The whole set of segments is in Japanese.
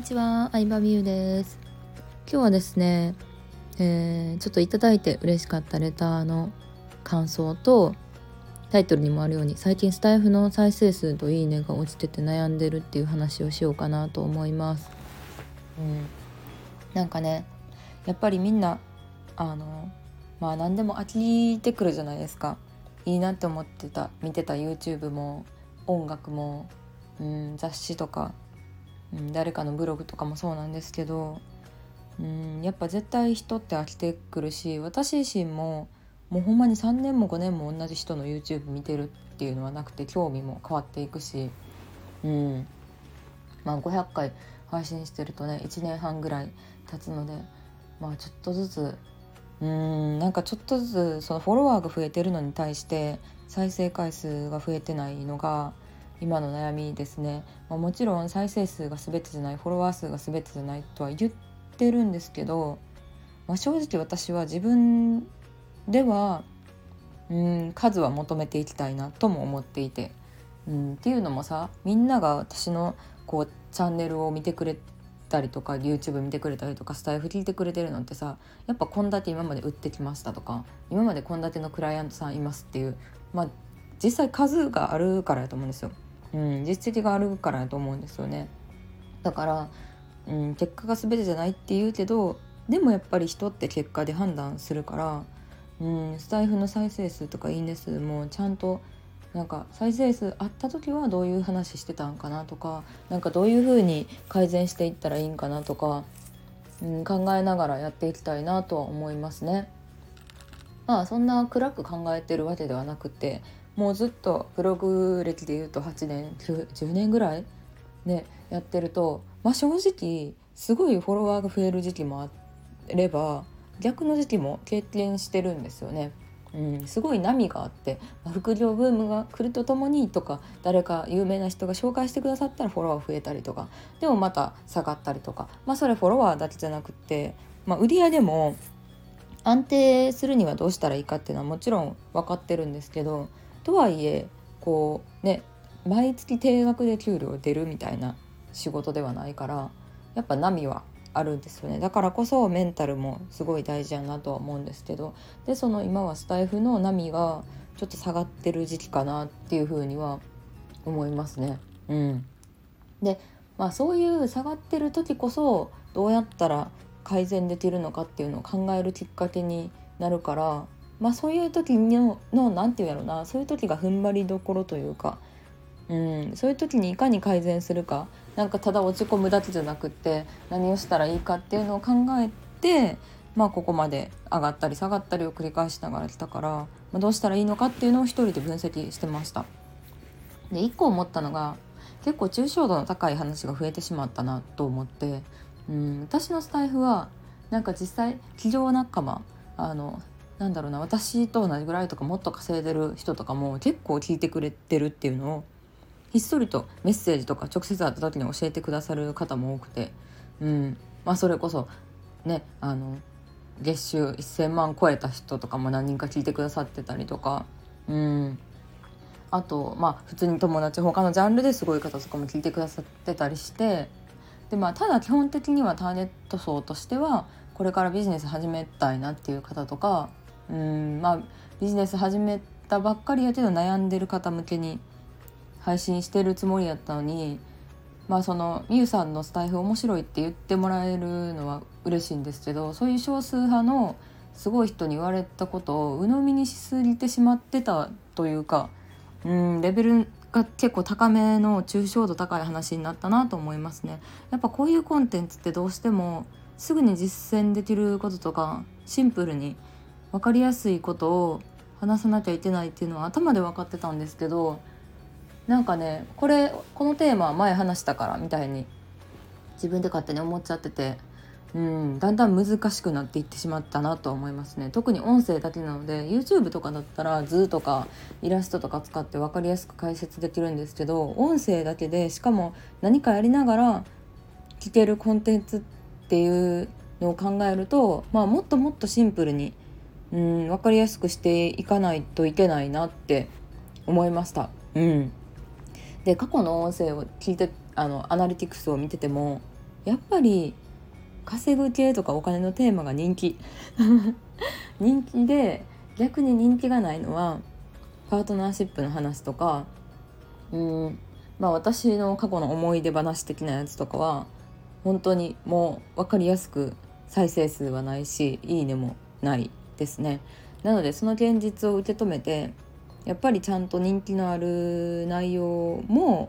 にちは、相葉美優です今日はですね、えー、ちょっといただいて嬉しかったレターの感想とタイトルにもあるように最近スタイフの再生数といいねが落ちてて悩んでるっていう話をしようかなと思います。うん、なんかねやっぱりみんなあのまあ何でも飽きてくるじゃないですか。いいなって思ってた見てた YouTube も音楽も、うん、雑誌とかうん、誰かのブログとかもそうなんですけど、うん、やっぱ絶対人って飽きてくるし私自身ももうほんまに3年も5年も同じ人の YouTube 見てるっていうのはなくて興味も変わっていくし、うんまあ、500回配信してるとね1年半ぐらい経つのでまあちょっとずつうんなんかちょっとずつそのフォロワーが増えてるのに対して再生回数が増えてないのが今の悩みですね、まあ、もちろん再生数が全てじゃないフォロワー数が全てじゃないとは言ってるんですけど、まあ、正直私は自分ではうん数は求めていきたいなとも思っていて、うん、っていうのもさみんなが私のこうチャンネルを見てくれたりとか YouTube 見てくれたりとかスタイフ聞いてくれてるのってさやっぱ献立今まで売ってきましたとか今まで献立のクライアントさんいますっていうまあ実際数があるからやと思うんですよ。うん、実績があるからやと思うんですよね。だから、うん、結果が全てじゃないって言うけどでもやっぱり人って結果で判断するから、うん、スタイフの再生数とかいいね数もうちゃんとなんか再生数あった時はどういう話してたんかなとかなんかどういう風に改善していったらいいんかなとか、うん、考えながらやっていきたいなとは思いますね。まあそんな暗く考えてるわけではなくてもうずっとブログ歴でいうと8年10年ぐらいねやってるとまあ正直すごいフォロワーが増える時期もあれば逆の時期も経験してるんですよね。うん、すごい波があって、まあ、副業ブームが来るとともにとか誰か有名な人が紹介してくださったらフォロワー増えたりとかでもまた下がったりとかまあそれフォロワーだけじゃなくって、まあ、売り上げも安定するにはどうしたらいいかっていうのはもちろん分かってるんですけどとはいえこうね毎月定額で給料出るみたいな仕事ではないからやっぱ波はあるんですよねだからこそメンタルもすごい大事やなとは思うんですけどでその今はスタイフの波がちょっと下がってる時期かなっていうふうには思いますね。うん、でまあそういう下がってる時こそどうやったら改善できるのかっていうのを考えるきっかけになるからまあそういう時の何て言うやろな。そういう時が踏ん張りどころというか、うん、そういう時にいかに改善するか。なんかただ落ち込むだけじゃなくって何をしたらいいかっていうのを考えて、まあ、ここまで上がったり下がったりを繰り返しながら来たから、まあ、どうしたらいいのかっていうのを一人で分析してました。で一個思ったのが結構抽象度の高い話が増えてしまったなと思って、うん、私のスタイフはなんか実際企業仲間あのなんだろうな私と同じぐらいとかもっと稼いでる人とかも結構聞いてくれてるっていうのをひっそりとメッセージとか直接会った時に教えてくださる方も多くて、うん。まあ、それこそねあの月収1,000万超えた人とかも何人か聞いてくださってたりとか、うん、あとまあ普通に友達他のジャンルですごい方とかも聞いてくださってたりして。で、まあ、ただ基本的にはターゲット層としてはこれからビジネス始めたいなっていう方とかうんまあビジネス始めたばっかりやけど悩んでる方向けに配信してるつもりやったのにまあそのみゆさんのスタイフ面白いって言ってもらえるのは嬉しいんですけどそういう少数派のすごい人に言われたことを鵜呑みにしすぎてしまってたというかうんレベルが結構高めの抽象度高い話になったなと思いますね。やっぱこういうコンテンツってどうしてもすぐに実践できることとかシンプルに分かりやすいことを話さなきゃいけないっていうのは頭で分かってたんですけどなんかねこれこのテーマは前話したからみたいに自分で勝手に思っちゃってて、うん、だんだん難しくなっていってしまったなと思いますね。特に音声だけなので YouTube とかだったら図とかイラストとか使って分かりやすく解説できるんですけど音声だけでしかも何かやりながら聞けるコンテンツっていうのを考えると、まあ、もっともっとシンプルにうん分かりやすくしていかないといけないなって思いました。うん、で過去の音声を聞いてあのアナリティクスを見ててもやっぱり稼ぐ系とかお金のテーマが人気。人気で逆に人気がないのはパートナーシップの話とかうんまあ私の過去の思い出話的なやつとかは本当にもう分かりやすく再生数はないしいいねもない。ですね。なのでその現実を受け止めてやっぱりちゃんと人気のある内容も、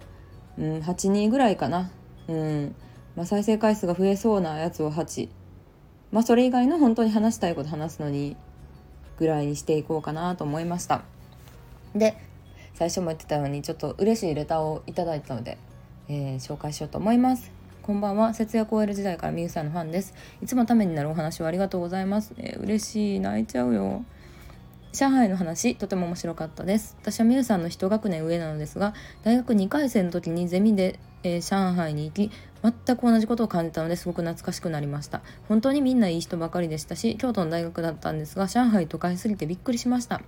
うん、8人ぐらいかな、うん。まあ、再生回数が増えそうなやつを8まあそれ以外の本当に話したいこと話すのにぐらいにしていこうかなと思いました。で最初も言ってたようにちょっと嬉しいレターをいただいたので、えー、紹介しようと思います。こんばんは。節約 OL 時代からみゆさんのファンです。いつもためになるお話をありがとうございます、えー、嬉しい。泣いちゃうよ。上海の話とても面白かったです。私はみゆさんの一学年上なのですが大学2回生の時にゼミで、えー、上海に行き全く同じことを感じたのですごく懐かしくなりました。本当にみんないい人ばかりでしたし京都の大学だったんですが上海都会すぎてびっくりしました。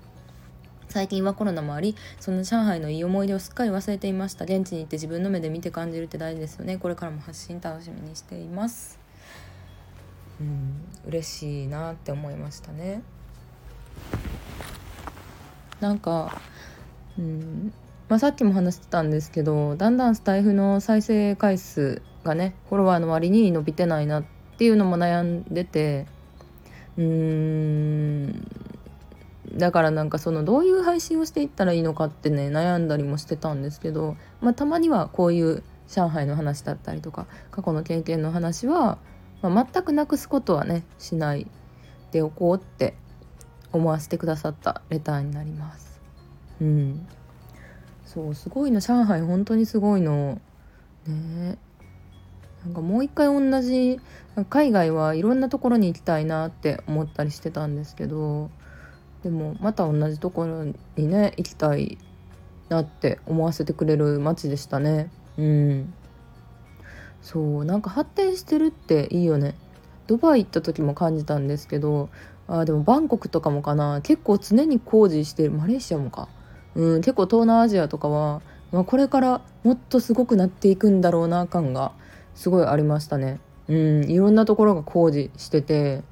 最近はコロナもありそんな上海のいい思い出をすっかり忘れていました。現地に行って自分の目で見て感じるって大事ですよね。これからも発信楽しみにしています。うん嬉しいなって思いましたね。なんかうんまあ、さっきも話してたんですけどだんだんスタイフの再生回数がねフォロワーの割に伸びてないなっていうのも悩んでてうーんだからなんかそのどういう配信をしていったらいいのかってね悩んだりもしてたんですけど、まあ、たまにはこういう上海の話だったりとか過去の経験の話は、まあ、全くなくすことはねしないでおこうって思わせてくださったレターになります。うん、そうすごいの上海本当にすごいの。ね。なんかもう一回同じ海外はいろんなところに行きたいなって思ったりしてたんですけどでもまた同じところにね行きたいなって思わせてくれる街でしたね。うん。そうなんか発展してるっていいよね。ドバイ行った時も感じたんですけどあでもバンコクとかもかな。結構常に工事してるマレーシアもか。うん結構東南アジアとかは、まあ、これからもっとすごくなっていくんだろうな感がすごいありましたね。うんいろんなところが工事してて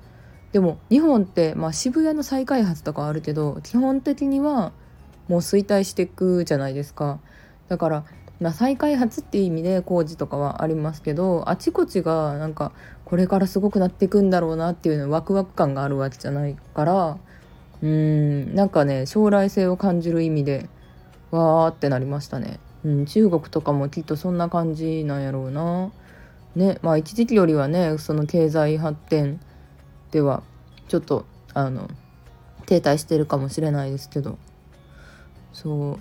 でも日本って、まあ、渋谷の再開発とかあるけど基本的にはもう衰退していくじゃないですか。だから、まあ、再開発っていう意味で工事とかはありますけどあちこちがなんかこれからすごくなっていくんだろうなっていうのワクワク感があるわけじゃないからうんなんかね将来性を感じる意味でわーってなりましたね、うん、中国とかもきっとそんな感じなんやろうな。ねまあ一時期よりはねその経済発展ではちょっとあの停滞してるかもしれないですけど。そ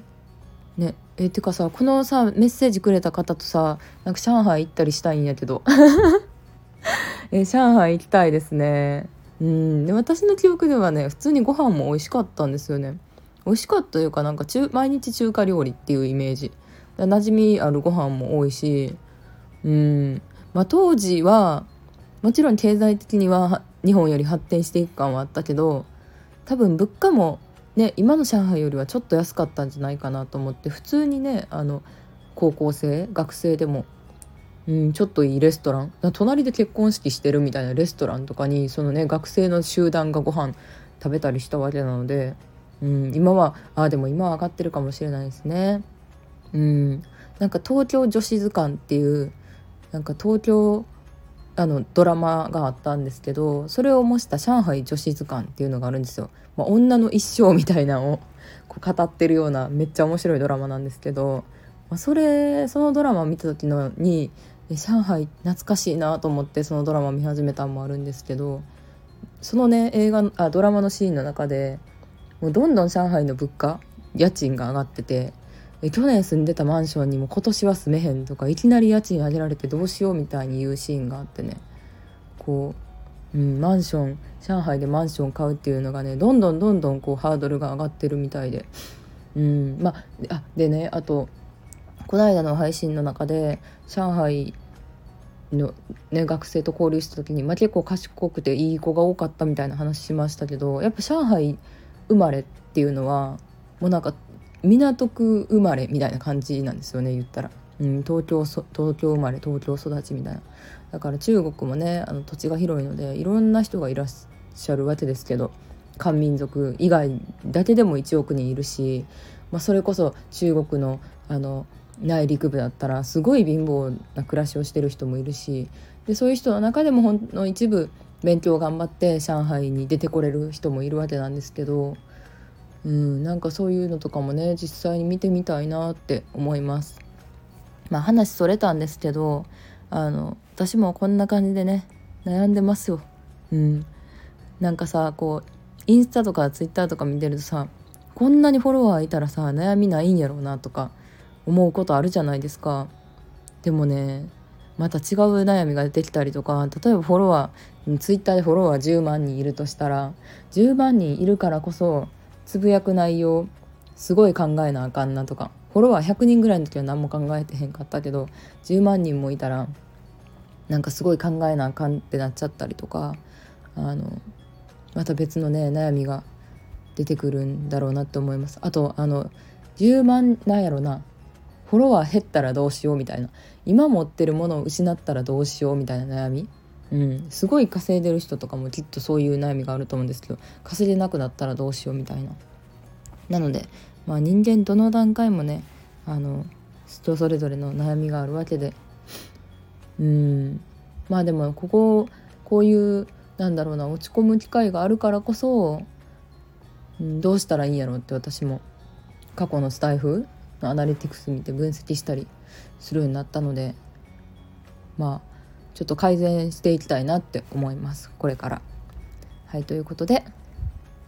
う。ね。えてかさこのさメッセージくれた方とさなんか上海行ったりしたいんやけど。え上海行きたいですね。うん。で私の記憶ではね普通にご飯も美味しかったんですよね。美味しかったというかなんか中毎日中華料理っていうイメージ。馴染みあるご飯も多いし。うん。まあ当時はもちろん経済的には日本より発展していく感はあったけど多分物価もね今の上海よりはちょっと安かったんじゃないかなと思って普通にねあの高校生学生でも、うん、ちょっといいレストラン隣で結婚式してるみたいなレストランとかにそのね学生の集団がご飯食べたりしたわけなので、うん、今はあでも今は上がってるかもしれないですね。うん、なんか東京女子図鑑っていうなんか東京あのドラマがあったんですけどそれを模した「上海女子図鑑」っていうのがあるんですよ。まあ、女の一生みたいなのをこう語ってるようなめっちゃ面白いドラマなんですけど、まあ、それそのドラマを見た時のに上海懐かしいなと思ってそのドラマ見始めたのもあるんですけどそのね映画あドラマのシーンの中でもうどんどん上海の物価家賃が上がっててえ去年住んでたマンションにも今年は住めへんとかいきなり家賃上げられてどうしようみたいに言うシーンがあってね。こう、うん、マンション上海でマンション買うっていうのがねどんどんどんどんこうハードルが上がってるみたいで、うん、まあでねあとこの間の配信の中で上海の、ね、学生と交流した時に、まあ、結構賢くていい子が多かったみたいな話しましたけどやっぱ上海生まれっていうのはもうなんか港区生まれみたいな感じなんですよね言ったら。うん、東京東京生まれ東京育ちみたいなだから中国もねあの土地が広いのでいろんな人がいらっしゃるわけですけど漢民族以外だけでも1億人いるし、まあ、それこそ中国のあの内陸部だったらすごい貧乏な暮らしをしてる人もいるしでそういう人の中でもほんの一部勉強頑張って上海に出てこれる人もいるわけなんですけど、うん、なんかそういうのとかもね実際に見てみたいなって思います。まあ話それたんですけどあの私もこんな感じでね悩んでますよ。うん、なんかさこうインスタとかツイッターとか見てるとさこんなにフォロワーいたらさ悩みないんやろうなとか思うことあるじゃないですかでもねまた違う悩みが出てきたりとか例えばフォロワーツイッターでフォロワー10万人いるとしたら10万人いるからこそつぶやく内容すごい考えなあかんなとか。フォロワー100人ぐらいの時は何も考えてへんかったけど10万人もいたらなんかすごい考えなあかんってなっちゃったりとかあのまた別のね悩みが出てくるんだろうなって思います。あとあの10万なんやろなフォロワー減ったらどうしようみたいな。今持ってるものを失ったらどうしようみたいな悩み。うん、すごい稼いでる人とかもきっとそういう悩みがあると思うんですけど稼いでなくなったらどうしようみたいな。なので、まあ、人間どの段階もねあの人それぞれの悩みがあるわけで。うん。まあでもこここういうなんだろうな落ち込む機会があるからこそ、うん、どうしたらいいんやろうって私も過去のスタイフのアナリティクス見て分析したりするようになったのでまあちょっと改善していきたいなって思います。これから。はいということで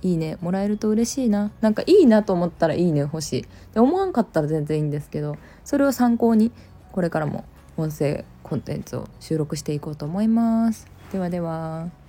いいね。もらえると嬉しいな。なんかいいなと思ったらいいね欲しい。で思わんかったら全然いいんですけどそれを参考にこれからも音声コンテンツを収録していこうと思います。ではでは。